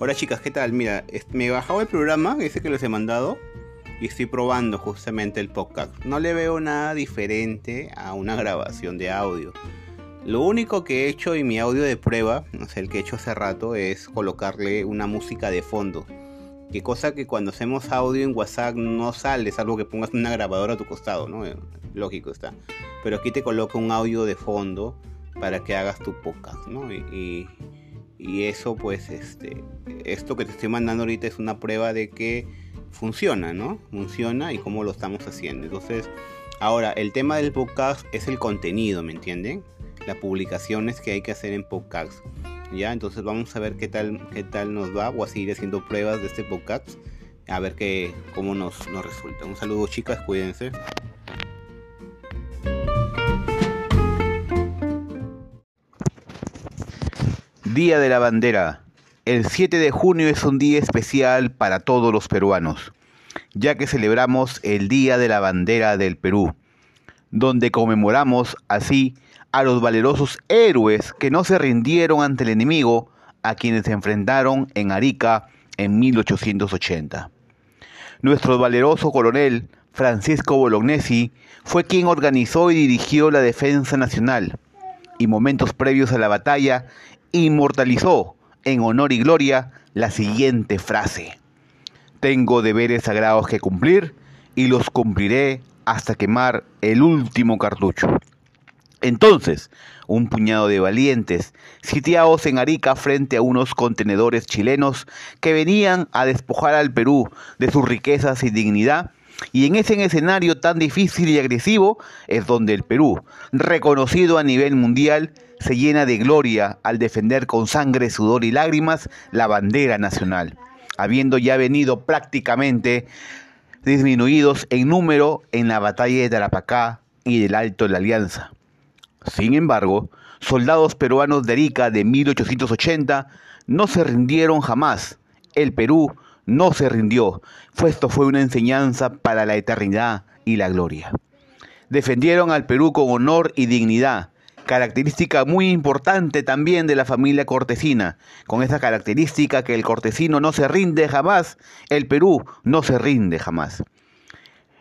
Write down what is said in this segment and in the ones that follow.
Hola chicas, ¿qué tal? Mira, me he bajado el programa, ese que les he mandado, y estoy probando justamente el podcast. No le veo nada diferente a una grabación de audio. Lo único que he hecho en mi audio de prueba, no sé, el que he hecho hace rato, es colocarle una música de fondo. Que cosa que cuando hacemos audio en WhatsApp no sale, salvo que pongas una grabadora a tu costado, ¿no? Lógico está. Pero aquí te coloco un audio de fondo para que hagas tu podcast, ¿no? y y eso pues este esto que te estoy mandando ahorita es una prueba de que funciona, ¿no? Funciona y cómo lo estamos haciendo. Entonces, ahora el tema del podcast es el contenido, ¿me entienden? Las publicaciones que hay que hacer en podcast. Ya, entonces vamos a ver qué tal qué tal nos va. Voy a seguir haciendo pruebas de este podcast a ver qué cómo nos, nos resulta. Un saludo chicas, cuídense. Día de la Bandera. El 7 de junio es un día especial para todos los peruanos, ya que celebramos el Día de la Bandera del Perú, donde conmemoramos así a los valerosos héroes que no se rindieron ante el enemigo a quienes se enfrentaron en Arica en 1880. Nuestro valeroso coronel Francisco Bolognesi fue quien organizó y dirigió la defensa nacional y momentos previos a la batalla inmortalizó en honor y gloria la siguiente frase. Tengo deberes sagrados que cumplir y los cumpliré hasta quemar el último cartucho. Entonces, un puñado de valientes, sitiados en Arica frente a unos contenedores chilenos que venían a despojar al Perú de sus riquezas y dignidad, y en ese escenario tan difícil y agresivo es donde el Perú, reconocido a nivel mundial, se llena de gloria al defender con sangre, sudor y lágrimas la bandera nacional, habiendo ya venido prácticamente disminuidos en número en la batalla de Tarapacá y del Alto de la Alianza. Sin embargo, soldados peruanos de Arica de 1880 no se rindieron jamás. El Perú no se rindió. Esto fue una enseñanza para la eternidad y la gloria. Defendieron al Perú con honor y dignidad, característica muy importante también de la familia cortesina, con esa característica que el cortesino no se rinde jamás, el Perú no se rinde jamás.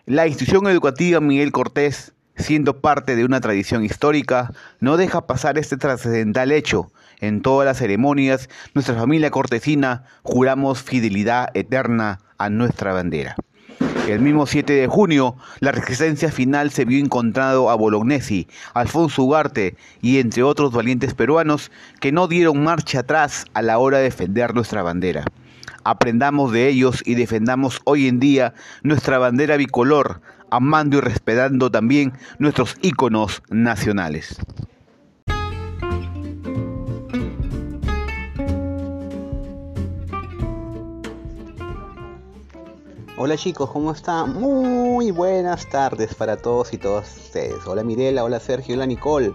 La institución educativa Miguel Cortés, siendo parte de una tradición histórica, no deja pasar este trascendental hecho, en todas las ceremonias, nuestra familia cortesina juramos fidelidad eterna a nuestra bandera. El mismo 7 de junio, la resistencia final se vio encontrado a Bolognesi, Alfonso Ugarte y entre otros valientes peruanos que no dieron marcha atrás a la hora de defender nuestra bandera. Aprendamos de ellos y defendamos hoy en día nuestra bandera bicolor, amando y respetando también nuestros íconos nacionales. Hola chicos, ¿cómo están? Muy buenas tardes para todos y todas ustedes. Hola Mirela, hola Sergio, hola Nicole,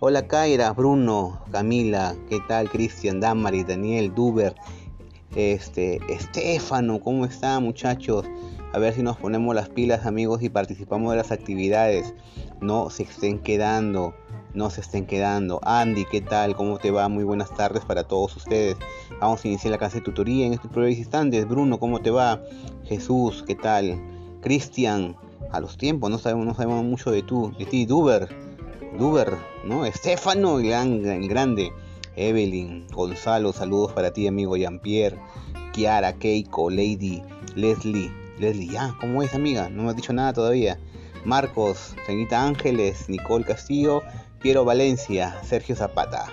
hola Kaira, Bruno, Camila, ¿qué tal? Cristian, Damari, Daniel, Duber, este, Estefano, ¿cómo están muchachos? A ver si nos ponemos las pilas amigos y participamos de las actividades. No se estén quedando no se estén quedando. Andy, ¿qué tal? ¿Cómo te va? Muy buenas tardes para todos ustedes. Vamos a iniciar la clase de tutoría en estos breves instantes. Bruno, ¿cómo te va? Jesús, ¿qué tal? Cristian, a los tiempos, no sabemos, no sabemos mucho de tú, de ti, Duber, Duber, ¿no? Estefano, el grande. Evelyn, Gonzalo, saludos para ti, amigo Jean-Pierre, Kiara, Keiko, Lady, Leslie, Leslie, ya, ¿cómo es, amiga? No me has dicho nada todavía. Marcos, señorita Ángeles, Nicole Castillo, Piero Valencia, Sergio Zapata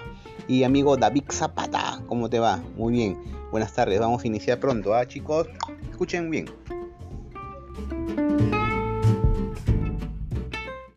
y amigo David Zapata. ¿Cómo te va? Muy bien. Buenas tardes. Vamos a iniciar pronto, ¿ah, chicos? Escuchen bien.